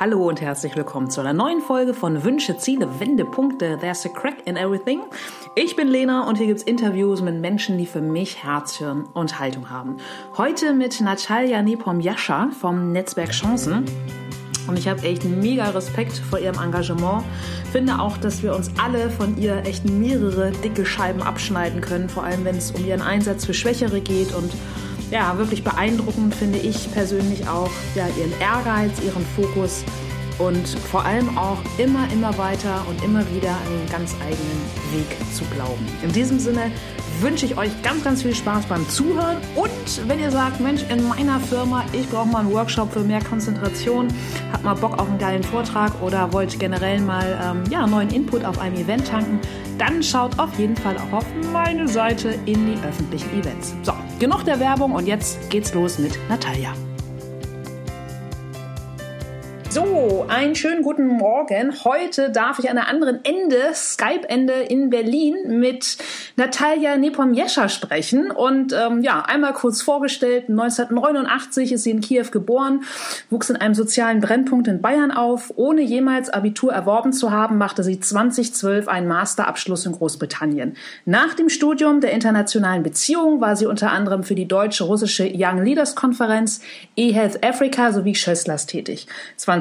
Hallo und herzlich willkommen zu einer neuen Folge von Wünsche, Ziele, Wendepunkte. There's a crack in everything. Ich bin Lena und hier gibt's Interviews mit Menschen, die für mich Herz, Hirn und Haltung haben. Heute mit Natalia Nepom-Jascha vom Netzwerk Chancen. Und ich habe echt mega Respekt vor ihrem Engagement. Finde auch, dass wir uns alle von ihr echt mehrere dicke Scheiben abschneiden können, vor allem wenn es um ihren Einsatz für Schwächere geht und ja, wirklich beeindruckend finde ich persönlich auch ja, ihren Ehrgeiz, ihren Fokus und vor allem auch immer, immer weiter und immer wieder an den ganz eigenen Weg zu glauben. In diesem Sinne wünsche ich euch ganz, ganz viel Spaß beim Zuhören und wenn ihr sagt, Mensch, in meiner Firma, ich brauche mal einen Workshop für mehr Konzentration, habt mal Bock auf einen geilen Vortrag oder wollt generell mal ähm, ja, neuen Input auf einem Event tanken, dann schaut auf jeden Fall auch auf meine Seite in die öffentlichen Events. So, genug der Werbung und jetzt geht's los mit Natalia. So, einen schönen guten Morgen. Heute darf ich an der anderen Ende, Skype-Ende in Berlin mit Natalia Nepomniescha sprechen. Und ähm, ja, einmal kurz vorgestellt, 1989 ist sie in Kiew geboren, wuchs in einem sozialen Brennpunkt in Bayern auf. Ohne jemals Abitur erworben zu haben, machte sie 2012 einen Masterabschluss in Großbritannien. Nach dem Studium der internationalen Beziehungen war sie unter anderem für die deutsche-russische Young Leaders Konferenz, eHealth Africa sowie Schösslers tätig.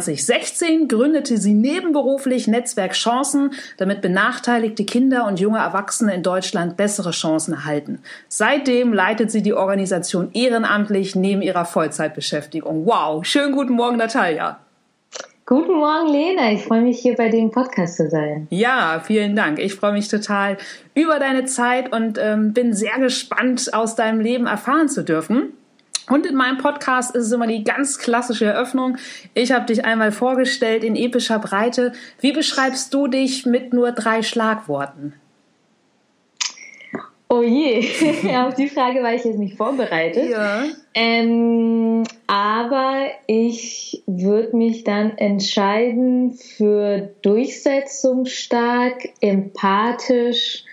2016 gründete sie nebenberuflich Netzwerk Chancen, damit benachteiligte Kinder und junge Erwachsene in Deutschland bessere Chancen erhalten. Seitdem leitet sie die Organisation ehrenamtlich neben ihrer Vollzeitbeschäftigung. Wow, schönen guten Morgen, Natalia. Guten Morgen, Lena. Ich freue mich, hier bei dem Podcast zu sein. Ja, vielen Dank. Ich freue mich total über deine Zeit und ähm, bin sehr gespannt, aus deinem Leben erfahren zu dürfen. Und in meinem Podcast ist es immer die ganz klassische Eröffnung. Ich habe dich einmal vorgestellt in epischer Breite. Wie beschreibst du dich mit nur drei Schlagworten? Oh je, auf die Frage war ich jetzt nicht vorbereitet. Ja. Ähm, aber ich würde mich dann entscheiden für durchsetzungsstark, empathisch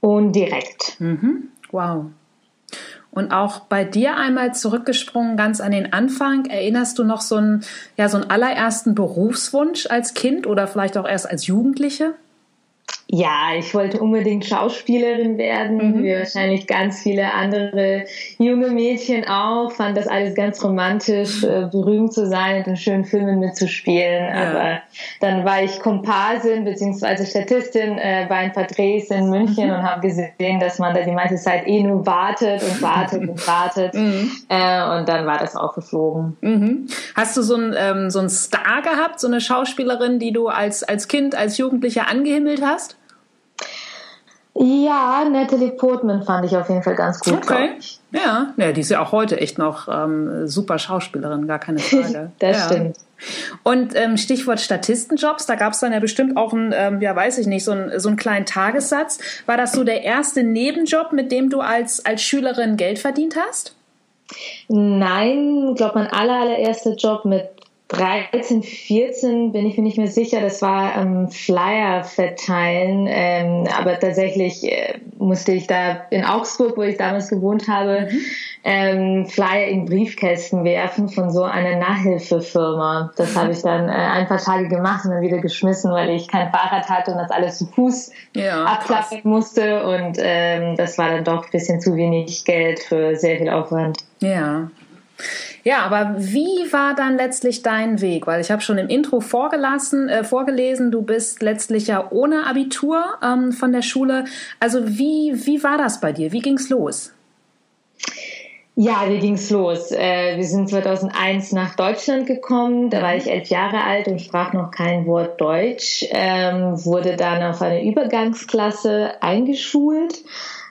und direkt. Mhm. Wow. Und auch bei dir einmal zurückgesprungen, ganz an den Anfang. Erinnerst du noch so einen, ja, so einen allerersten Berufswunsch als Kind oder vielleicht auch erst als Jugendliche? Ja, ich wollte unbedingt Schauspielerin werden, mhm. wie wahrscheinlich ganz viele andere junge Mädchen auch. Fand das alles ganz romantisch, äh, berühmt zu sein und in schönen Filmen mitzuspielen. Ja. Aber dann war ich Komparsin bzw. Statistin äh, bei ein paar Drehs in München mhm. und habe gesehen, dass man da die meiste Zeit eh nur wartet und wartet und wartet. Mhm. Äh, und dann war das auch geflogen. Mhm. Hast du so einen ähm, so einen Star gehabt, so eine Schauspielerin, die du als als Kind, als Jugendlicher angehimmelt hast? Ja, Natalie Portman fand ich auf jeden Fall ganz gut. Okay. Ja, ja, die ist ja auch heute echt noch ähm, super Schauspielerin, gar keine Frage. das ja. stimmt. Und ähm, Stichwort Statistenjobs, da gab es dann ja bestimmt auch einen, ähm, ja weiß ich nicht, so, ein, so einen kleinen Tagessatz. War das so der erste Nebenjob, mit dem du als, als Schülerin Geld verdient hast? Nein, ich glaube, mein aller, allererster Job mit 13, 14 bin ich mir nicht mehr sicher. Das war ähm, Flyer verteilen. Ähm, aber tatsächlich äh, musste ich da in Augsburg, wo ich damals gewohnt habe, mhm. ähm, Flyer in Briefkästen werfen von so einer Nachhilfefirma. Das habe ich dann äh, ein paar Tage gemacht und dann wieder geschmissen, weil ich kein Fahrrad hatte und das alles zu Fuß ja, abklappen musste. Und ähm, das war dann doch ein bisschen zu wenig Geld für sehr viel Aufwand. Ja. Ja, aber wie war dann letztlich dein Weg? Weil ich habe schon im Intro vorgelassen, äh, vorgelesen, du bist letztlich ja ohne Abitur ähm, von der Schule. Also wie, wie war das bei dir? Wie ging's los? Ja, wie ging's los? Äh, wir sind 2001 nach Deutschland gekommen. Da war ich elf Jahre alt und sprach noch kein Wort Deutsch. Ähm, wurde dann auf eine Übergangsklasse eingeschult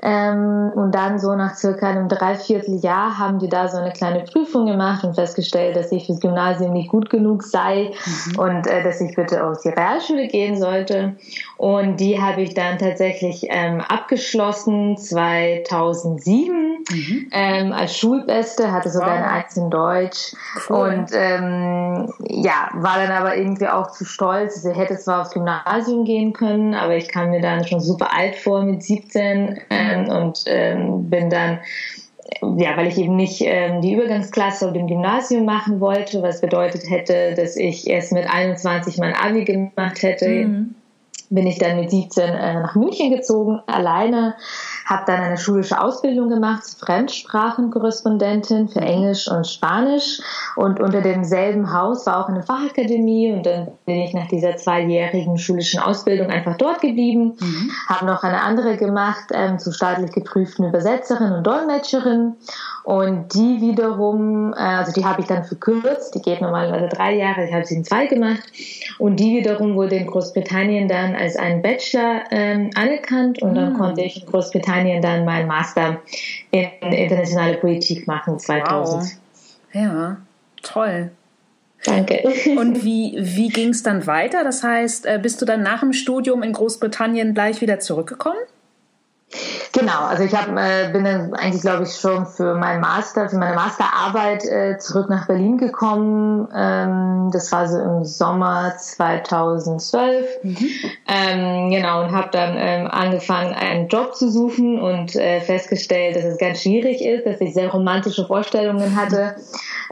ähm, und dann so nach circa einem Dreivierteljahr haben die da so eine kleine Prüfung gemacht und festgestellt, dass ich fürs Gymnasium nicht gut genug sei mhm. und äh, dass ich bitte auf die Realschule gehen sollte. Und die habe ich dann tatsächlich ähm, abgeschlossen 2007 mhm. ähm, als Schulbeste, hatte sogar wow. eine Eins in Deutsch cool. und ähm, ja, war dann aber irgendwie auch zu stolz. Sie hätte zwar aufs Gymnasium gehen können, aber ich kam mir dann schon super alt vor mit 17 ähm, und ähm, bin dann ja, weil ich eben nicht ähm, die Übergangsklasse auf dem Gymnasium machen wollte, was bedeutet hätte, dass ich erst mit 21 mein Abi gemacht hätte. Mhm. Bin ich dann mit 17 äh, nach München gezogen, alleine habe dann eine schulische Ausbildung gemacht, Fremdsprachenkorrespondentin für Englisch und Spanisch. Und unter demselben Haus war auch eine Fachakademie. Und dann bin ich nach dieser zweijährigen schulischen Ausbildung einfach dort geblieben, mhm. habe noch eine andere gemacht ähm, zu staatlich geprüften Übersetzerin und Dolmetscherin und die wiederum, äh, also die habe ich dann verkürzt, die geht normalerweise drei Jahre, ich habe sie in zwei gemacht und die wiederum wurde in Großbritannien dann als ein Bachelor ähm, anerkannt und dann mhm. konnte ich in Großbritannien dann meinen Master in internationale Politik machen 2000. Wow. Ja, toll. Danke. Und wie, wie ging es dann weiter? Das heißt, äh, bist du dann nach dem Studium in Großbritannien gleich wieder zurückgekommen? Genau, also ich hab, äh, bin dann eigentlich, glaube ich, schon für meinen Master, für meine Masterarbeit äh, zurück nach Berlin gekommen. Ähm, das war so im Sommer 2012. Mhm. Ähm, genau, und habe dann ähm, angefangen, einen Job zu suchen und äh, festgestellt, dass es ganz schwierig ist, dass ich sehr romantische Vorstellungen hatte.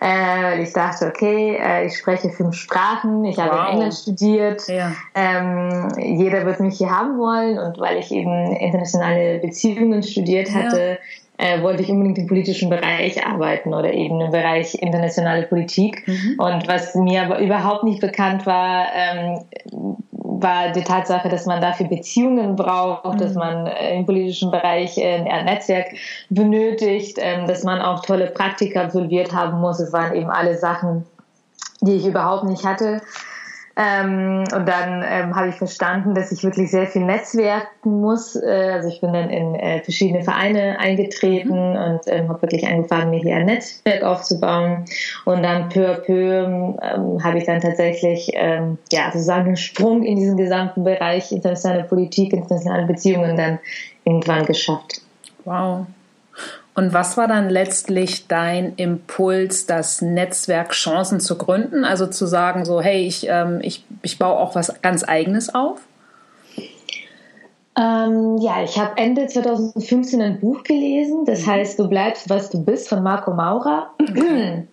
Äh, ich dachte, okay, äh, ich spreche fünf Sprachen, ich wow. habe in England studiert, ja. ähm, jeder wird mich hier haben wollen und weil ich eben internationale Beziehungen studiert hatte, ja. äh, wollte ich unbedingt im politischen Bereich arbeiten oder eben im Bereich internationale Politik. Mhm. Und was mir aber überhaupt nicht bekannt war, ähm, war die Tatsache, dass man dafür Beziehungen braucht, mhm. dass man äh, im politischen Bereich äh, ein Netzwerk benötigt, ähm, dass man auch tolle Praktika absolviert haben muss. Es waren eben alle Sachen, die ich überhaupt nicht hatte. Ähm, und dann ähm, habe ich verstanden, dass ich wirklich sehr viel netzwerken muss. Äh, also ich bin dann in äh, verschiedene Vereine eingetreten mhm. und ähm, habe wirklich angefangen, mir hier ein Netzwerk aufzubauen. Und dann peu à peu ähm, habe ich dann tatsächlich ähm, ja sozusagen einen Sprung in diesen gesamten Bereich internationale Politik, internationale Beziehungen dann irgendwann geschafft. Wow. Und was war dann letztlich dein Impuls, das Netzwerk Chancen zu gründen? Also zu sagen, so, hey, ich, ähm, ich, ich baue auch was ganz Eigenes auf? Ähm, ja, ich habe Ende 2015 ein Buch gelesen, das mhm. heißt Du bleibst, was du bist, von Marco Maurer. Okay.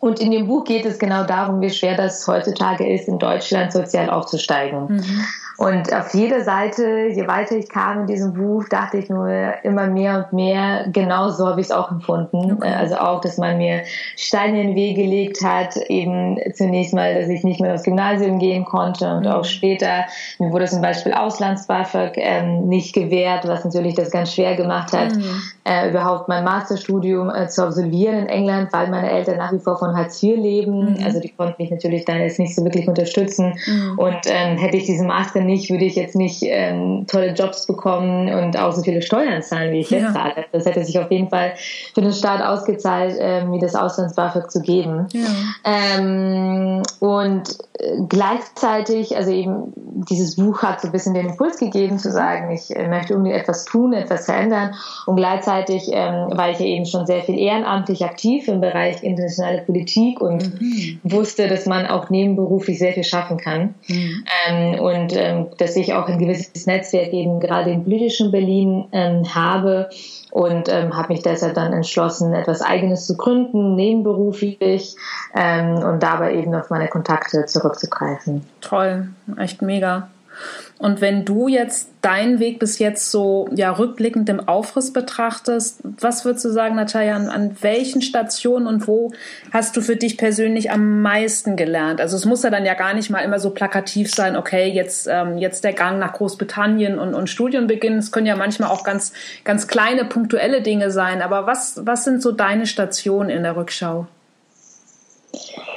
Und in dem Buch geht es genau darum, wie schwer das heutzutage ist, in Deutschland sozial aufzusteigen. Mhm. Und auf jeder Seite, je weiter ich kam in diesem Buch, dachte ich nur immer mehr und mehr, genau so habe ich es auch empfunden. Okay. Also auch, dass man mir Steine in den Weg gelegt hat, eben zunächst mal, dass ich nicht mehr aufs Gymnasium gehen konnte und mhm. auch später, mir wurde zum Beispiel Auslands-BAföG ähm, nicht gewährt, was natürlich das ganz schwer gemacht hat, mhm. äh, überhaupt mein Masterstudium äh, zu absolvieren in England, weil meine Eltern nach wie vor von Hartz IV leben. Mhm. Also die konnten mich natürlich dann jetzt nicht so wirklich unterstützen. Mhm. Und ähm, hätte ich diesen Master nicht nicht, würde ich jetzt nicht ähm, tolle Jobs bekommen und auch so viele Steuern zahlen, wie ich jetzt zahle. Das hätte sich auf jeden Fall für den Staat ausgezahlt, ähm, mir das Auslands-BAföG zu geben. Ja. Ähm, und gleichzeitig, also eben dieses Buch hat so ein bisschen den Impuls gegeben, zu sagen, ich äh, möchte unbedingt etwas tun, etwas verändern. Und gleichzeitig ähm, war ich ja eben schon sehr viel ehrenamtlich aktiv im Bereich internationale Politik und mhm. wusste, dass man auch nebenberuflich sehr viel schaffen kann. Mhm. Ähm, und ähm, dass ich auch ein gewisses Netzwerk eben gerade im politischen Berlin ähm, habe und ähm, habe mich deshalb dann entschlossen, etwas Eigenes zu gründen, nebenberuflich ähm, und dabei eben auf meine Kontakte zurückzugreifen. Toll, echt mega. Und wenn du jetzt deinen Weg bis jetzt so ja rückblickend im Aufriss betrachtest, was würdest du sagen, Natalia, an, an, welchen Stationen und wo hast du für dich persönlich am meisten gelernt? Also es muss ja dann ja gar nicht mal immer so plakativ sein, okay, jetzt, ähm, jetzt der Gang nach Großbritannien und, und Studienbeginn. Es können ja manchmal auch ganz, ganz kleine, punktuelle Dinge sein. Aber was, was sind so deine Stationen in der Rückschau? Äh,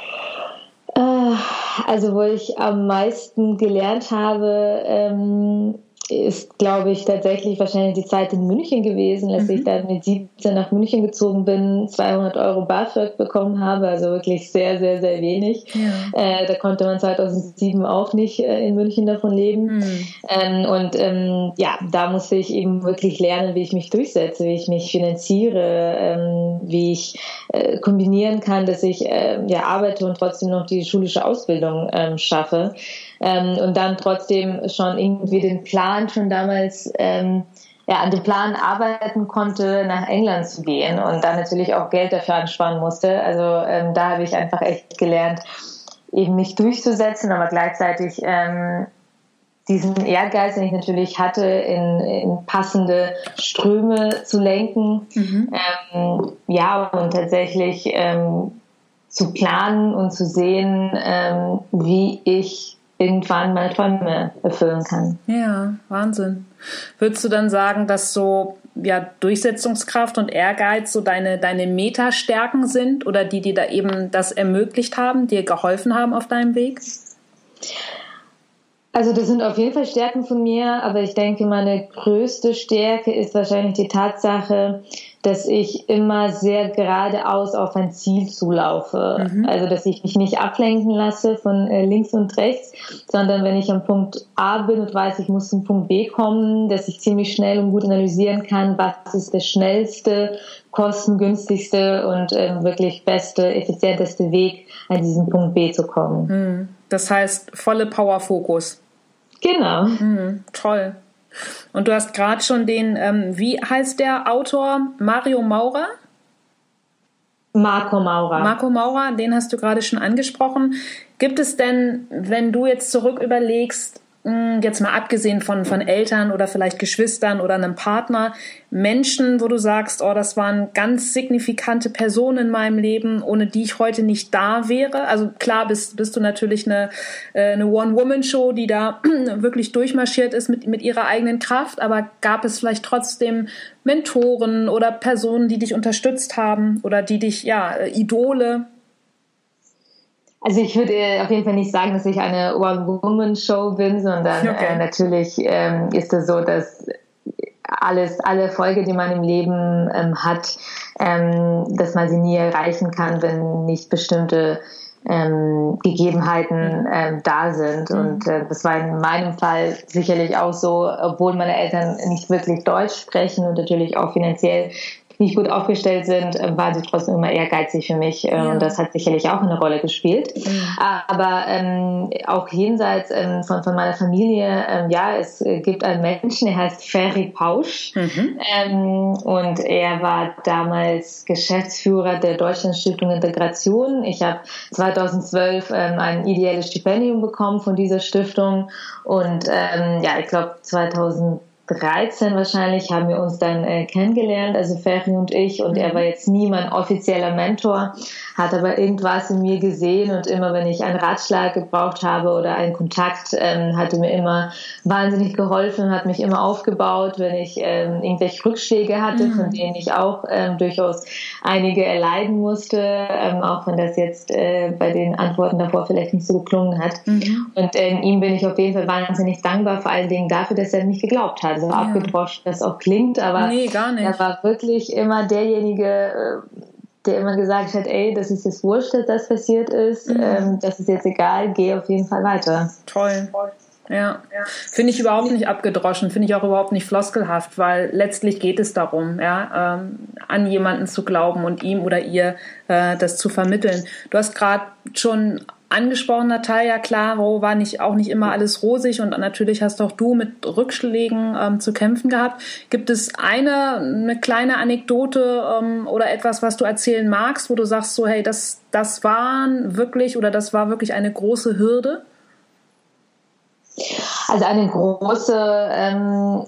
also wo ich am meisten gelernt habe, ähm, ist, glaube ich, tatsächlich wahrscheinlich die Zeit in München gewesen, als mhm. ich dann mit 17 nach München gezogen bin, 200 Euro BAföG bekommen habe, also wirklich sehr, sehr, sehr wenig. Ja. Äh, da konnte man 2007 auch nicht äh, in München davon leben. Mhm. Ähm, und ähm, ja, da musste ich eben wirklich lernen, wie ich mich durchsetze, wie ich mich finanziere, ähm, wie ich äh, kombinieren kann, dass ich äh, ja arbeite und trotzdem noch die schulische Ausbildung ähm, schaffe ähm, und dann trotzdem schon irgendwie den Plan schon damals ähm, ja, an dem Plan arbeiten konnte, nach England zu gehen und dann natürlich auch Geld dafür ansparen musste. Also ähm, da habe ich einfach echt gelernt, eben mich durchzusetzen, aber gleichzeitig ähm, diesen Ehrgeiz, den ich natürlich hatte, in, in passende Ströme zu lenken. Mhm. Ähm, ja, und tatsächlich ähm, zu planen und zu sehen, ähm, wie ich irgendwann meine Träume erfüllen kann. Ja, Wahnsinn. Würdest du dann sagen, dass so ja, Durchsetzungskraft und Ehrgeiz so deine, deine Metastärken sind oder die, die da eben das ermöglicht haben, dir geholfen haben auf deinem Weg? Also das sind auf jeden Fall Stärken von mir, aber ich denke, meine größte Stärke ist wahrscheinlich die Tatsache, dass ich immer sehr geradeaus auf ein Ziel zulaufe. Mhm. Also dass ich mich nicht ablenken lasse von äh, links und rechts, sondern wenn ich am Punkt A bin und weiß, ich muss zum Punkt B kommen, dass ich ziemlich schnell und gut analysieren kann, was ist der schnellste, kostengünstigste und äh, wirklich beste, effizienteste Weg, an diesen Punkt B zu kommen. Mhm. Das heißt, volle Power-Fokus. Genau. Mhm, toll. Und du hast gerade schon den, ähm, wie heißt der Autor? Mario Maurer? Marco Maurer. Marco Maurer, den hast du gerade schon angesprochen. Gibt es denn, wenn du jetzt zurück überlegst, jetzt mal abgesehen von, von Eltern oder vielleicht Geschwistern oder einem Partner, Menschen, wo du sagst, oh, das waren ganz signifikante Personen in meinem Leben, ohne die ich heute nicht da wäre. Also klar bist, bist du natürlich eine, äh, eine One-Woman-Show, die da wirklich durchmarschiert ist mit, mit ihrer eigenen Kraft, aber gab es vielleicht trotzdem Mentoren oder Personen, die dich unterstützt haben oder die dich, ja, Idole, also ich würde äh, auf jeden Fall nicht sagen, dass ich eine One-Woman-Show bin, sondern okay. äh, natürlich ähm, ist es so, dass alles, alle Erfolge, die man im Leben ähm, hat, ähm, dass man sie nie erreichen kann, wenn nicht bestimmte ähm, Gegebenheiten mhm. ähm, da sind. Mhm. Und äh, das war in meinem Fall sicherlich auch so, obwohl meine Eltern nicht wirklich Deutsch sprechen und natürlich auch finanziell nicht gut aufgestellt sind, äh, waren sie trotzdem immer ehrgeizig für mich. Äh, ja. Und das hat sicherlich auch eine Rolle gespielt. Mhm. Aber ähm, auch jenseits ähm, von, von meiner Familie, ähm, ja, es gibt einen Menschen, der heißt Ferry Pausch. Mhm. Ähm, und er war damals Geschäftsführer der Deutschland Stiftung Integration. Ich habe 2012 ähm, ein ideelles Stipendium bekommen von dieser Stiftung. Und ähm, ja, ich glaube 2000 13 wahrscheinlich haben wir uns dann äh, kennengelernt, also Ferry und ich. Und er mhm. war jetzt nie mein offizieller Mentor, hat aber irgendwas in mir gesehen und immer, wenn ich einen Ratschlag gebraucht habe oder einen Kontakt, ähm, hatte mir immer wahnsinnig geholfen, hat mich immer aufgebaut, wenn ich ähm, irgendwelche Rückschläge hatte, mhm. von denen ich auch ähm, durchaus einige erleiden musste, ähm, auch wenn das jetzt äh, bei den Antworten davor vielleicht nicht so geklungen hat. Mhm. Und ähm, ihm bin ich auf jeden Fall wahnsinnig dankbar, vor allen Dingen dafür, dass er mich geglaubt hat so ja. abgedroschen das auch klingt, aber nee, gar nicht. er war wirklich immer derjenige, äh, der immer gesagt hat, ey, das ist jetzt wurscht, dass das passiert ist, mhm. ähm, das ist jetzt egal, geh auf jeden Fall weiter. Toll. Ja, ja. finde ich überhaupt nicht abgedroschen, finde ich auch überhaupt nicht floskelhaft, weil letztlich geht es darum, ja, ähm, an jemanden zu glauben und ihm oder ihr äh, das zu vermitteln. Du hast gerade schon angesprochen, Natalia, klar, wo war nicht auch nicht immer alles rosig und natürlich hast auch du mit Rückschlägen ähm, zu kämpfen gehabt. Gibt es eine, eine kleine Anekdote ähm, oder etwas, was du erzählen magst, wo du sagst so, hey, das, das waren wirklich oder das war wirklich eine große Hürde? Also eine große, ähm,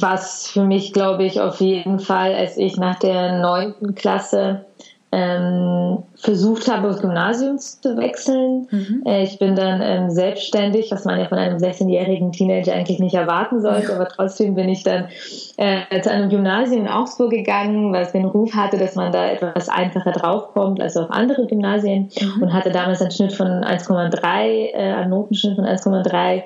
was für mich, glaube ich, auf jeden Fall, als ich nach der neunten Klasse ähm, versucht habe, aufs Gymnasium zu wechseln. Mhm. Äh, ich bin dann ähm, selbstständig, was man ja von einem 16-jährigen Teenager eigentlich nicht erwarten sollte, aber trotzdem bin ich dann äh, zu einem Gymnasium in Augsburg gegangen, weil es den Ruf hatte, dass man da etwas einfacher draufkommt als auf andere Gymnasien mhm. und hatte damals einen Schnitt von 1,3, äh, einen Notenschnitt von 1,3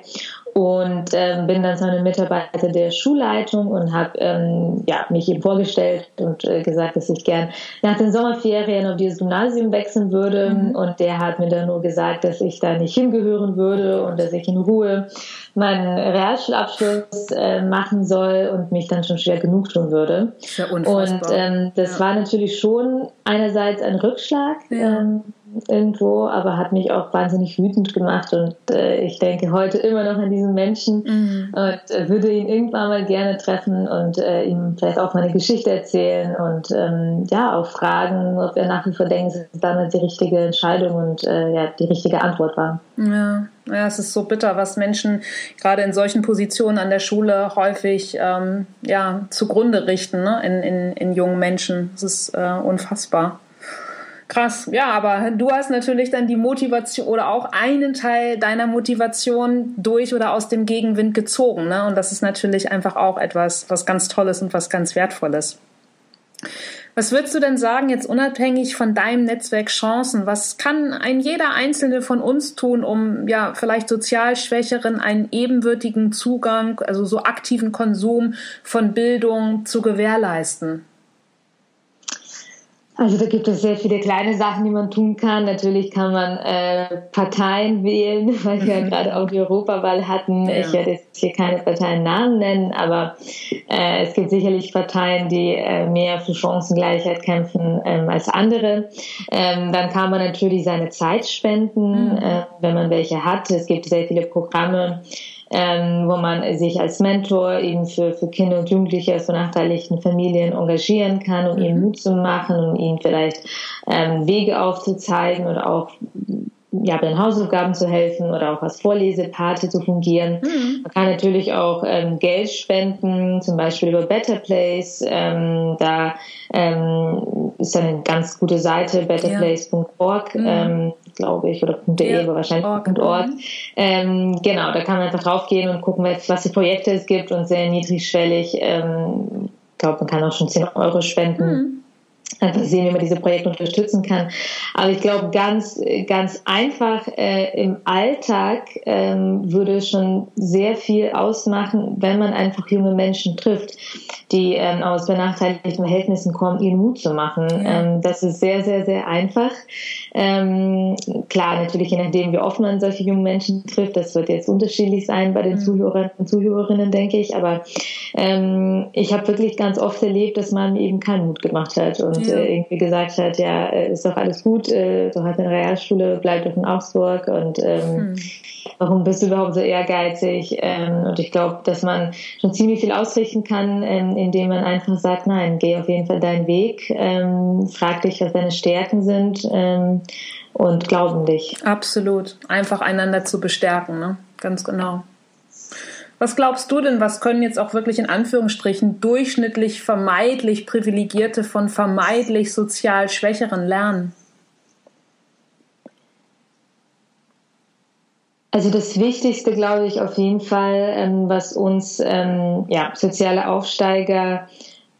und ähm, bin dann zu einem Mitarbeiter der Schulleitung und habe ähm, ja, mich ihm vorgestellt und äh, gesagt, dass ich gern nach den Sommerferien auf dieses Gymnasium wechseln würde. Mhm. Und der hat mir dann nur gesagt, dass ich da nicht hingehören würde und dass ich in Ruhe meinen Realschulabschluss äh, machen soll und mich dann schon schwer genug tun würde. Ja und ähm, das ja. war natürlich schon einerseits ein Rückschlag. Ja. Ähm, irgendwo, aber hat mich auch wahnsinnig wütend gemacht und äh, ich denke heute immer noch an diesen Menschen mhm. und äh, würde ihn irgendwann mal gerne treffen und äh, ihm vielleicht auch meine Geschichte erzählen und ähm, ja auch fragen, ob er nach wie vor denkt, dass es damals die richtige Entscheidung und äh, ja die richtige Antwort war. Ja. Ja, es ist so bitter, was Menschen gerade in solchen Positionen an der Schule häufig ähm, ja, zugrunde richten ne? in, in, in jungen Menschen. Es ist äh, unfassbar. Krass, ja, aber du hast natürlich dann die Motivation oder auch einen Teil deiner Motivation durch oder aus dem Gegenwind gezogen. Ne? Und das ist natürlich einfach auch etwas, was ganz Tolles und was ganz Wertvolles. Was würdest du denn sagen, jetzt unabhängig von deinem Netzwerk Chancen? Was kann ein jeder Einzelne von uns tun, um ja vielleicht sozial Schwächeren einen ebenwürdigen Zugang, also so aktiven Konsum von Bildung zu gewährleisten? Also da gibt es sehr viele kleine Sachen, die man tun kann. Natürlich kann man äh, Parteien wählen, weil wir ja gerade auch die Europawahl hatten. Ja. Ich werde jetzt hier keine Parteiennamen nennen, aber äh, es gibt sicherlich Parteien, die äh, mehr für Chancengleichheit kämpfen ähm, als andere. Ähm, dann kann man natürlich seine Zeit spenden, mhm. äh, wenn man welche hat. Es gibt sehr viele Programme, ähm, wo man sich als Mentor eben für, für Kinder und Jugendliche aus benachteiligten Familien engagieren kann, um ihnen mhm. Mut zu machen, um ihnen vielleicht ähm, Wege aufzuzeigen oder auch ja, bei den Hausaufgaben zu helfen oder auch als Vorlesepate zu fungieren. Mhm. Man kann natürlich auch ähm, Geld spenden, zum Beispiel über Better Place. Ähm, da ähm, ist eine ganz gute Seite, betterplace.org. Ja. Mhm. Ähm, glaube ich, oder .de, ja, aber wahrscheinlich .org. .org. Ähm, genau, da kann man einfach draufgehen und gucken, was für Projekte es gibt und sehr niedrigschwellig. Ähm, ich glaube, man kann auch schon 10 Euro spenden. Mhm einfach sehen, wie man diese Projekte unterstützen kann. Aber ich glaube, ganz, ganz einfach äh, im Alltag ähm, würde schon sehr viel ausmachen, wenn man einfach junge Menschen trifft, die ähm, aus benachteiligten Verhältnissen kommen, ihren Mut zu machen. Ähm, das ist sehr, sehr, sehr einfach. Ähm, klar, natürlich je nachdem, wie oft man solche jungen Menschen trifft, das wird jetzt unterschiedlich sein bei den mhm. Zuhörern und Zuhörerinnen, denke ich. Aber ähm, ich habe wirklich ganz oft erlebt, dass man eben keinen Mut gemacht hat und ja. äh, irgendwie gesagt hat, ja, äh, ist doch alles gut, äh, du hast eine Realschule, bleib doch in Augsburg und ähm, mhm. warum bist du überhaupt so ehrgeizig? Ähm, und ich glaube, dass man schon ziemlich viel ausrichten kann, ähm, indem man einfach sagt, nein, geh auf jeden Fall deinen Weg, ähm, frag dich, was deine Stärken sind ähm, und glauben dich. Absolut. Einfach einander zu bestärken, ne? Ganz genau. Was glaubst du denn, was können jetzt auch wirklich in Anführungsstrichen durchschnittlich vermeidlich Privilegierte von vermeidlich sozial Schwächeren lernen? Also das Wichtigste, glaube ich, auf jeden Fall, ähm, was uns ähm, ja, soziale Aufsteiger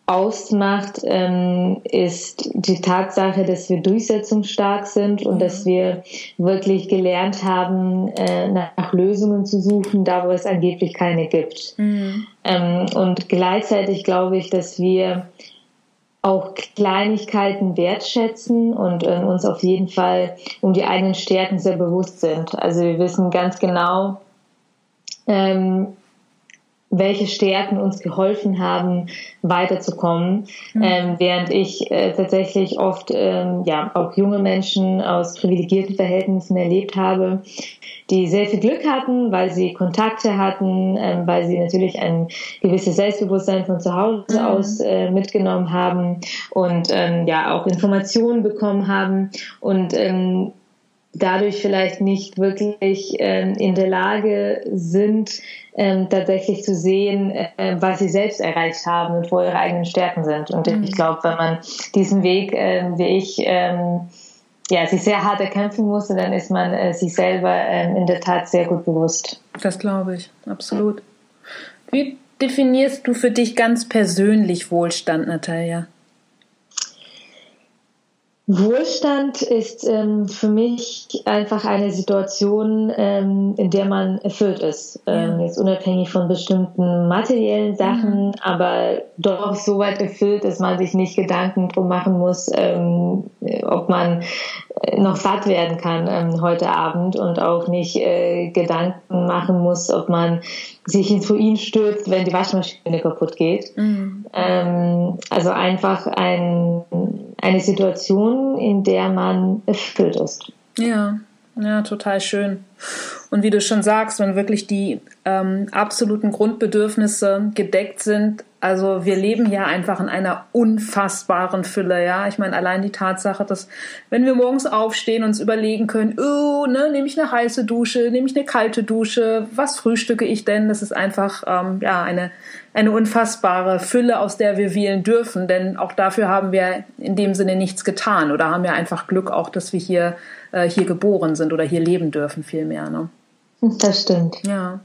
ausmacht, ähm, ist die Tatsache, dass wir durchsetzungsstark sind und dass wir wirklich gelernt haben, äh, nach Lösungen zu suchen, da wo es angeblich keine gibt. Mhm. Ähm, und gleichzeitig glaube ich, dass wir auch Kleinigkeiten wertschätzen und äh, uns auf jeden Fall um die eigenen Stärken sehr bewusst sind. Also wir wissen ganz genau, ähm, welche Stärken uns geholfen haben, weiterzukommen. Mhm. Ähm, während ich äh, tatsächlich oft ähm, ja auch junge Menschen aus privilegierten Verhältnissen erlebt habe, die sehr viel Glück hatten, weil sie Kontakte hatten, ähm, weil sie natürlich ein gewisses Selbstbewusstsein von zu Hause mhm. aus äh, mitgenommen haben und ähm, ja auch Informationen bekommen haben und ähm, dadurch vielleicht nicht wirklich ähm, in der Lage sind, ähm, tatsächlich zu sehen, äh, was sie selbst erreicht haben und wo ihre eigenen Stärken sind. Und mhm. ich glaube, wenn man diesen Weg, äh, wie ich, ähm, ja, sich sehr hart erkämpfen musste, dann ist man äh, sich selber ähm, in der Tat sehr gut bewusst. Das glaube ich, absolut. Wie definierst du für dich ganz persönlich Wohlstand, Natalia? Wohlstand ist ähm, für mich einfach eine Situation, ähm, in der man erfüllt ist. Ähm, Jetzt unabhängig von bestimmten materiellen Sachen, mhm. aber doch so weit erfüllt, dass man sich nicht Gedanken drum machen muss, ähm, ob man äh, noch satt werden kann ähm, heute Abend und auch nicht äh, Gedanken machen muss, ob man sich ins Ruin stürzt, wenn die Waschmaschine kaputt geht. Mhm. Ähm, also einfach ein eine Situation, in der man erfüllt ist. Ja, ja, total schön. Und wie du schon sagst, wenn wirklich die ähm, absoluten Grundbedürfnisse gedeckt sind, also wir leben ja einfach in einer unfassbaren Fülle, ja. Ich meine, allein die Tatsache, dass wenn wir morgens aufstehen, uns überlegen können, oh, ne, nehme ich eine heiße Dusche, nehme ich eine kalte Dusche, was frühstücke ich denn? Das ist einfach ähm, ja eine eine unfassbare Fülle, aus der wir wählen dürfen, denn auch dafür haben wir in dem Sinne nichts getan oder haben wir einfach Glück auch, dass wir hier äh, hier geboren sind oder hier leben dürfen vielmehr. Ne? Das stimmt. Ja.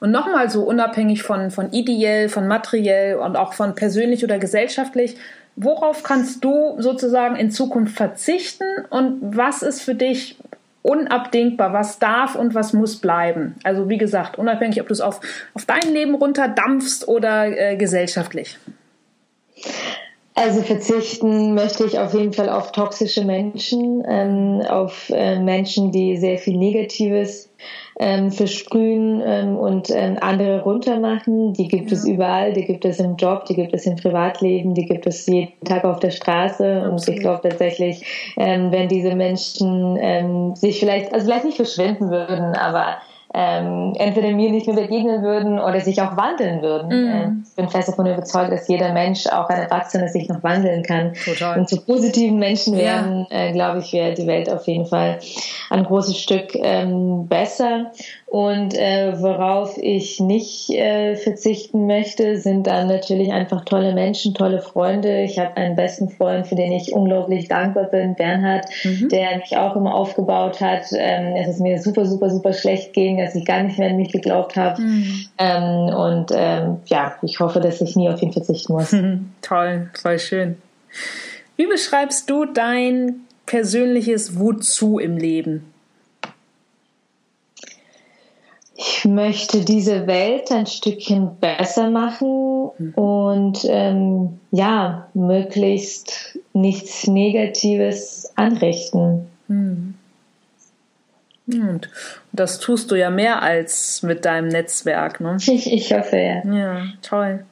Und nochmal so unabhängig von, von ideell, von materiell und auch von persönlich oder gesellschaftlich, worauf kannst du sozusagen in Zukunft verzichten und was ist für dich unabdingbar, was darf und was muss bleiben? Also wie gesagt, unabhängig, ob du es auf, auf dein Leben runterdampfst oder äh, gesellschaftlich. Also verzichten möchte ich auf jeden Fall auf toxische Menschen, ähm, auf äh, Menschen, die sehr viel Negatives ähm, versprühen ähm, und ähm, andere runtermachen. Die gibt ja. es überall, die gibt es im Job, die gibt es im Privatleben, die gibt es jeden Tag auf der Straße. Absolut. Und ich glaube tatsächlich, ähm, wenn diese Menschen ähm, sich vielleicht, also vielleicht nicht verschwinden würden, aber ähm, entweder mir nicht mehr begegnen würden oder sich auch wandeln würden. Mm. Äh, ich bin fest davon überzeugt, dass jeder Mensch, auch ein Erwachsener, sich noch wandeln kann Total. und zu positiven Menschen werden, ja. äh, glaube ich, wäre die Welt auf jeden Fall ein großes Stück ähm, besser. Und äh, worauf ich nicht äh, verzichten möchte, sind dann natürlich einfach tolle Menschen, tolle Freunde. Ich habe einen besten Freund, für den ich unglaublich dankbar bin, Bernhard, mhm. der mich auch immer aufgebaut hat. Ähm, es ist mir super, super, super schlecht ging, dass ich gar nicht mehr an mich geglaubt habe. Mhm. Ähm, und ähm, ja, ich hoffe, dass ich nie auf ihn verzichten muss. Mhm. Toll, voll schön. Wie beschreibst du dein persönliches Wozu im Leben? ich möchte diese Welt ein Stückchen besser machen mhm. und ähm, ja, möglichst nichts Negatives anrichten. Mhm. Und das tust du ja mehr als mit deinem Netzwerk, ne? Ich, ich hoffe, ja. Ja, toll.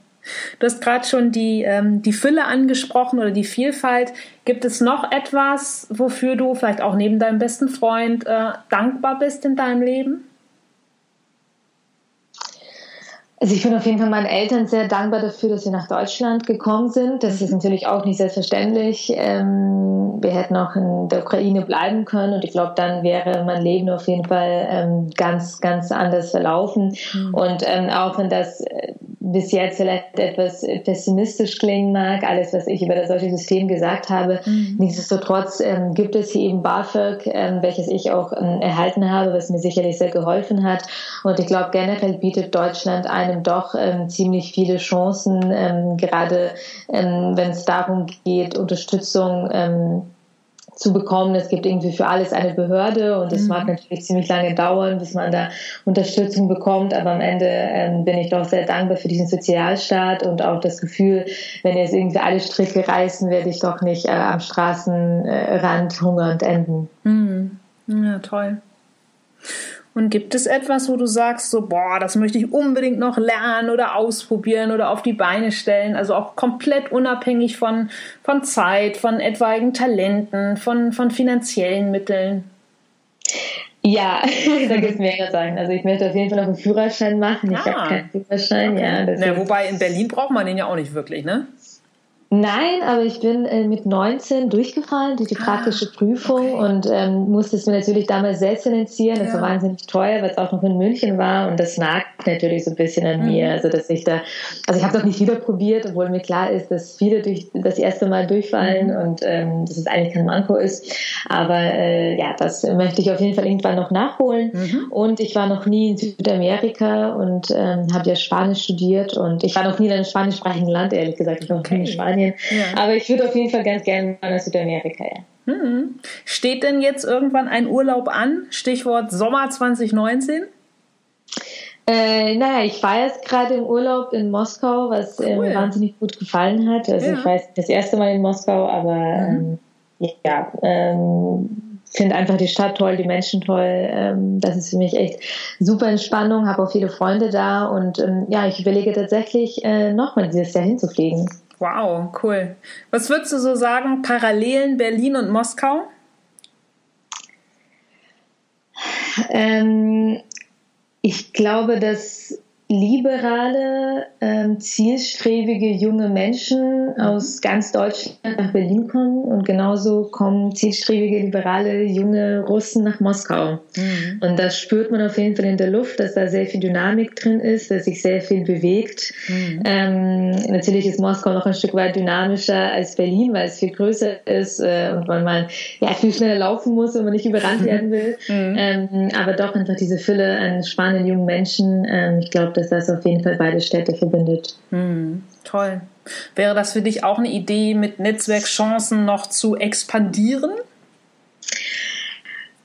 Du hast gerade schon die, ähm, die Fülle angesprochen oder die Vielfalt. Gibt es noch etwas, wofür du vielleicht auch neben deinem besten Freund äh, dankbar bist in deinem Leben? Also ich bin auf jeden Fall meinen Eltern sehr dankbar dafür, dass sie nach Deutschland gekommen sind. Das ist natürlich auch nicht selbstverständlich. Ähm, wir hätten auch in der Ukraine bleiben können und ich glaube, dann wäre mein Leben auf jeden Fall ähm, ganz, ganz anders verlaufen. Mhm. Und ähm, auch wenn das äh, bis jetzt vielleicht etwas pessimistisch klingen mag, alles, was ich über das solche System gesagt habe, mhm. nichtsdestotrotz ähm, gibt es hier eben BAföG, ähm, welches ich auch ähm, erhalten habe, was mir sicherlich sehr geholfen hat. Und ich glaube, generell bietet Deutschland eine einem doch ähm, ziemlich viele Chancen, ähm, gerade ähm, wenn es darum geht, Unterstützung zu bekommen. Es gibt irgendwie für alles eine Behörde und es mhm. mag natürlich ziemlich lange dauern, bis man da Unterstützung bekommt. Aber am Ende ähm, bin ich doch sehr dankbar für diesen Sozialstaat und auch das Gefühl, wenn jetzt irgendwie alle Stricke reißen, werde ich doch nicht äh, am Straßenrand hungernd enden. Mhm. Ja, toll. Und gibt es etwas, wo du sagst, so, boah, das möchte ich unbedingt noch lernen oder ausprobieren oder auf die Beine stellen? Also auch komplett unabhängig von, von Zeit, von etwaigen Talenten, von, von finanziellen Mitteln? Ja, da gibt es mehrere Sachen. Also ich möchte auf jeden Fall noch einen Führerschein machen. Ich ah, habe keinen Führerschein, okay. ja. Na, wobei in Berlin braucht man den ja auch nicht wirklich, ne? Nein, aber ich bin äh, mit 19 durchgefallen durch die ah, praktische Prüfung okay. und ähm, musste es mir natürlich damals selbst finanzieren. Das ja. war wahnsinnig teuer, weil es auch noch in München war und das nagt natürlich so ein bisschen an mhm. mir. Also dass ich da, also ich habe das nicht wieder probiert, obwohl mir klar ist, dass viele durch das erste Mal durchfallen mhm. und ähm, dass es eigentlich kein Manko ist. Aber äh, ja, das möchte ich auf jeden Fall irgendwann noch nachholen. Mhm. Und ich war noch nie in Südamerika und ähm, habe ja Spanisch studiert und ich war noch nie in einem spanischsprachigen Land, ehrlich gesagt. Ich war noch nie in Spanien. Spanien. Ja. Aber ich würde auf jeden Fall ganz gerne nach Südamerika. Ja. Hm. Steht denn jetzt irgendwann ein Urlaub an? Stichwort Sommer 2019? Äh, naja, ich war jetzt gerade im Urlaub in Moskau, was äh, cool. mir wahnsinnig gut gefallen hat. Also ja. ich war das erste Mal in Moskau, aber mhm. ähm, ja, ähm, finde einfach die Stadt toll, die Menschen toll. Ähm, das ist für mich echt super Entspannung, habe auch viele Freunde da und ähm, ja, ich überlege tatsächlich äh, nochmal dieses Jahr hinzufliegen. Wow, cool. Was würdest du so sagen, Parallelen Berlin und Moskau? Ähm, ich glaube, dass liberale, ähm, zielstrebige junge Menschen aus ganz Deutschland nach Berlin kommen und genauso kommen zielstrebige, liberale, junge Russen nach Moskau. Mhm. Und das spürt man auf jeden Fall in der Luft, dass da sehr viel Dynamik drin ist, dass sich sehr viel bewegt. Mhm. Ähm, natürlich ist Moskau noch ein Stück weit dynamischer als Berlin, weil es viel größer ist äh, und man mal ja, viel schneller laufen muss, wenn man nicht überrannt werden will. Mhm. Ähm, aber doch einfach diese Fülle an spannenden jungen Menschen. Ähm, ich glaube, dass das auf jeden Fall beide Städte verbindet. Hm, toll. Wäre das für dich auch eine Idee, mit Netzwerkchancen noch zu expandieren?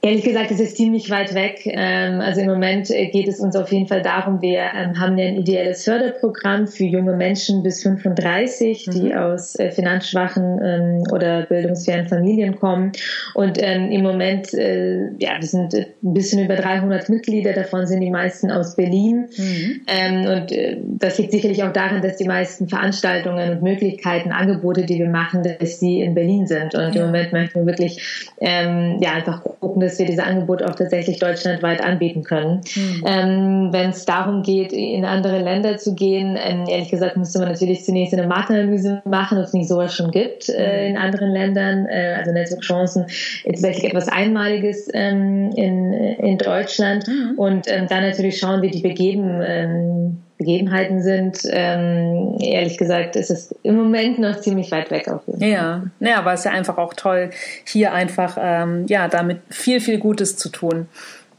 Ehrlich gesagt, es ist ziemlich weit weg. Ähm, also im Moment äh, geht es uns auf jeden Fall darum, wir ähm, haben ein ideelles Förderprogramm für junge Menschen bis 35, die mhm. aus äh, finanzschwachen ähm, oder bildungsfernen Familien kommen. Und im Moment, äh, ja, wir sind ein bisschen über 300 Mitglieder, davon sind die meisten aus Berlin. Mhm. Und das liegt sicherlich auch daran, dass die meisten Veranstaltungen und Möglichkeiten, Angebote, die wir machen, dass die in Berlin sind. Und im Moment möchten wir wirklich ja einfach gucken, dass wir diese Angebote auch tatsächlich deutschlandweit anbieten können. Mhm. Ähm, Wenn es darum geht, in andere Länder zu gehen, ähm, ehrlich gesagt müsste man natürlich zunächst eine Marktanalyse machen, ob es nicht sowas schon gibt äh, hm. in anderen Ländern. Äh, also Netzwerkchancen tatsächlich etwas Einmaliges ähm, in, in Deutschland mhm. und ähm, dann natürlich schauen, wie die begeben Begebenheiten sind. Ähm, ehrlich gesagt ist es im Moment noch ziemlich weit weg auf jeden Fall. Ja, ja, aber es ist ja einfach auch toll, hier einfach ähm, ja damit viel, viel Gutes zu tun.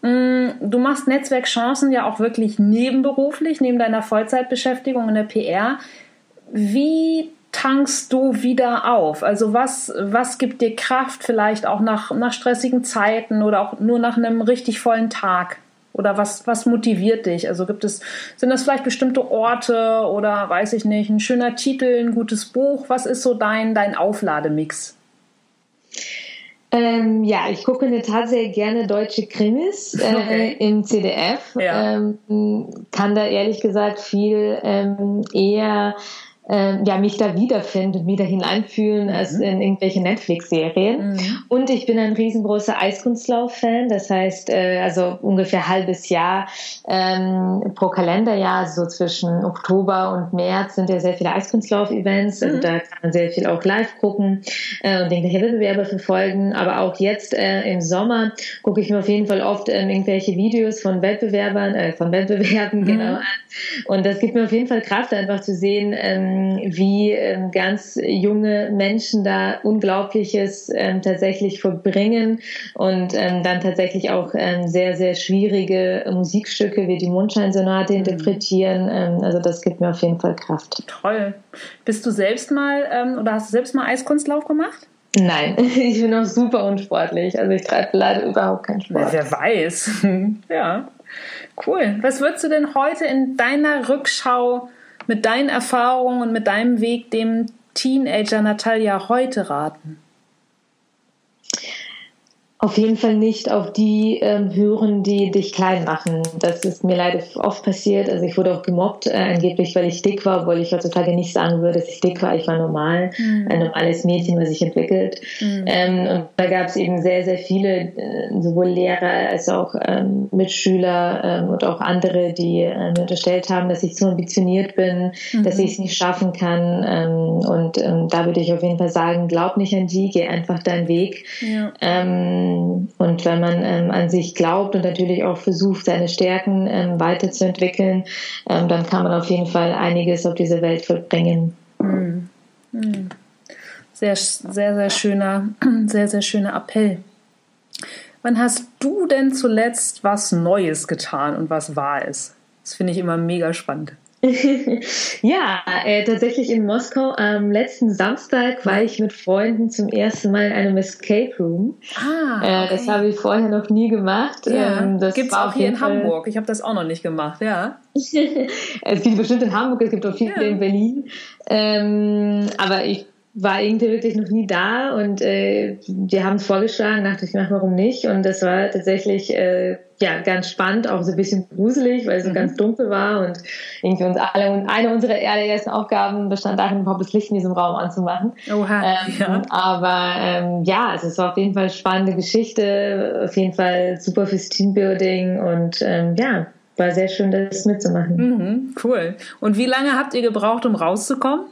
Mm, du machst Netzwerkchancen ja auch wirklich nebenberuflich, neben deiner Vollzeitbeschäftigung in der PR. Wie tankst du wieder auf? Also was, was gibt dir Kraft vielleicht auch nach, nach stressigen Zeiten oder auch nur nach einem richtig vollen Tag? Oder was, was motiviert dich? Also gibt es, sind das vielleicht bestimmte Orte oder weiß ich nicht, ein schöner Titel, ein gutes Buch? Was ist so dein, dein Auflademix? Ähm, ja, ich gucke in der Tat sehr gerne deutsche Krimis äh, okay. im CDF. Ja. Ähm, kann da ehrlich gesagt viel ähm, eher äh, ja, mich da wiederfinden, wieder hineinfühlen mhm. als in irgendwelche Netflix-Serien. Mhm. Und ich bin ein riesengroßer Eiskunstlauf-Fan. Das heißt, äh, also ungefähr halbes Jahr ähm, pro Kalenderjahr, so zwischen Oktober und März sind ja sehr viele Eiskunstlauf-Events. Also mhm. da kann man sehr viel auch live gucken äh, und irgendwelche Wettbewerbe verfolgen. Aber auch jetzt äh, im Sommer gucke ich mir auf jeden Fall oft ähm, irgendwelche Videos von Wettbewerbern, äh, von Wettbewerben mhm. genau an. Und das gibt mir auf jeden Fall Kraft, einfach zu sehen, ähm, wie ähm, ganz junge Menschen da Unglaubliches ähm, tatsächlich verbringen und ähm, dann tatsächlich auch sehr, sehr schwierige Musikstücke wie die Mundscheinsonate mhm. interpretieren. also das gibt mir auf jeden Fall Kraft. Toll. Bist du selbst mal oder hast du selbst mal Eiskunstlauf gemacht? Nein, ich bin auch super unsportlich. Also ich treibe leider überhaupt keinen Sport. Na, wer weiß. ja, cool. Was würdest du denn heute in deiner Rückschau mit deinen Erfahrungen und mit deinem Weg dem Teenager Natalia heute raten? Auf jeden Fall nicht auf die ähm, hören, die dich klein machen. Das ist mir leider oft passiert. Also ich wurde auch gemobbt, äh, angeblich, weil ich dick war, obwohl ich heutzutage nicht sagen würde, dass ich dick war. Ich war normal, mhm. ein normales Mädchen, was sich entwickelt. Mhm. Ähm, und da gab es eben sehr, sehr viele, äh, sowohl Lehrer als auch ähm, Mitschüler ähm, und auch andere, die äh, mir unterstellt haben, dass ich zu ambitioniert bin, mhm. dass ich es nicht schaffen kann. Ähm, und ähm, da würde ich auf jeden Fall sagen, glaub nicht an die, geh einfach deinen Weg. Ja und wenn man ähm, an sich glaubt und natürlich auch versucht, seine Stärken ähm, weiterzuentwickeln, dann kann man auf jeden Fall einiges auf dieser Welt vollbringen. Mhm. Sehr, sehr, sehr schöner, sehr, sehr schöner Appell. Wann hast du denn zuletzt was Neues getan und was war es? Das finde ich immer mega spannend. ja, äh, tatsächlich in Moskau am letzten Samstag war ich mit Freunden zum ersten Mal in einem Escape Room. Ah, okay. äh, das habe ich vorher noch nie gemacht. Ja. Ähm, das Gibt es auch hier in Fall Hamburg. Ich habe das auch noch nicht gemacht, ja. es gibt bestimmt in Hamburg, es gibt auch viele ja. in Berlin. Ähm, aber ich war irgendwie wirklich noch nie da und äh, wir haben es vorgeschlagen, dachte ich, mach warum nicht? Und das war tatsächlich äh, ja ganz spannend, auch so ein bisschen gruselig, weil es so mhm. ganz dunkel war und irgendwie uns alle und eine unserer allerersten Aufgaben bestand darin, überhaupt das Licht in diesem Raum anzumachen. Oha, ähm, ja. Aber ähm, ja, also es war auf jeden Fall eine spannende Geschichte, auf jeden Fall super fürs Teambuilding und ähm, ja, war sehr schön, das mitzumachen. Mhm, cool. Und wie lange habt ihr gebraucht, um rauszukommen?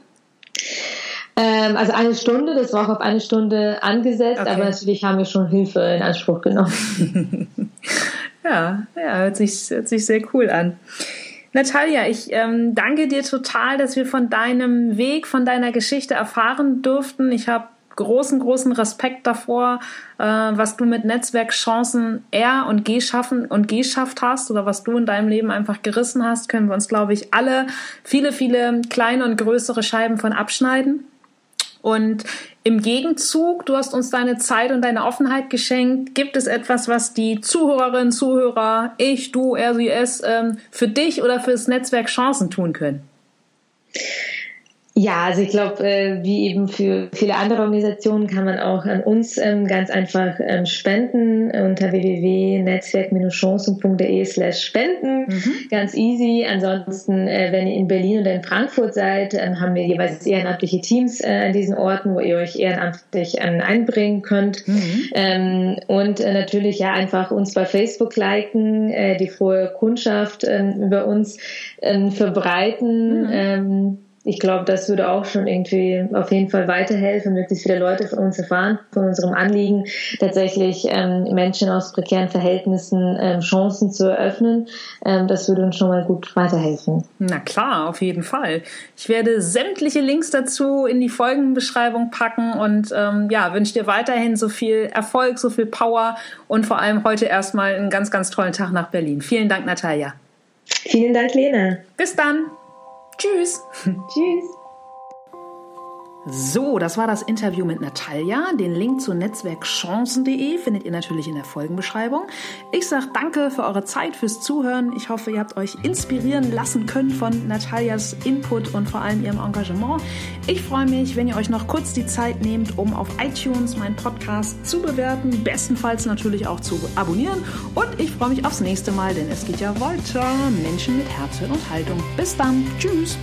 Ähm, also eine Stunde, das war auch auf eine Stunde angesetzt, okay. aber natürlich haben wir schon Hilfe in Anspruch genommen. ja, ja, hört sich, hört sich sehr cool an. Natalia, ich ähm, danke dir total, dass wir von deinem Weg, von deiner Geschichte erfahren durften. Ich habe großen, großen Respekt davor, äh, was du mit Netzwerkchancen R und G schaffen und G schafft hast oder was du in deinem Leben einfach gerissen hast, können wir uns, glaube ich, alle viele, viele kleine und größere Scheiben von abschneiden. Und im Gegenzug, du hast uns deine Zeit und deine Offenheit geschenkt. Gibt es etwas, was die Zuhörerinnen, Zuhörer, ich, du, RCS, ähm, für dich oder fürs Netzwerk Chancen tun können? Ja, also ich glaube, äh, wie eben für viele andere Organisationen kann man auch an uns ähm, ganz einfach ähm, spenden unter www.netzwerk-chancen.de slash spenden. Mhm. Ganz easy. Ansonsten, äh, wenn ihr in Berlin oder in Frankfurt seid, ähm, haben wir jeweils ehrenamtliche Teams äh, an diesen Orten, wo ihr euch ehrenamtlich ähm, einbringen könnt. Mhm. Ähm, und äh, natürlich ja einfach uns bei Facebook liken, äh, die frohe Kundschaft ähm, über uns ähm, verbreiten. Mhm. Ich glaube, das würde auch schon irgendwie auf jeden Fall weiterhelfen, möglichst viele Leute von uns erfahren, von unserem Anliegen, tatsächlich ähm, Menschen aus prekären Verhältnissen ähm, Chancen zu eröffnen. Ähm, das würde uns schon mal gut weiterhelfen. Na klar, auf jeden Fall. Ich werde sämtliche Links dazu in die Folgenbeschreibung packen und ähm, ja, wünsche dir weiterhin so viel Erfolg, so viel Power und vor allem heute erstmal einen ganz, ganz tollen Tag nach Berlin. Vielen Dank, Natalia. Vielen Dank, Lena. Bis dann. Tschüss. Tschüss. So, das war das Interview mit Natalia. Den Link zu netzwerkchancen.de findet ihr natürlich in der Folgenbeschreibung. Ich sage danke für eure Zeit, fürs Zuhören. Ich hoffe, ihr habt euch inspirieren lassen können von Natalias Input und vor allem ihrem Engagement. Ich freue mich, wenn ihr euch noch kurz die Zeit nehmt, um auf iTunes meinen Podcast zu bewerten, bestenfalls natürlich auch zu abonnieren. Und ich freue mich aufs nächste Mal, denn es geht ja weiter. Menschen mit Herz und Haltung. Bis dann. Tschüss.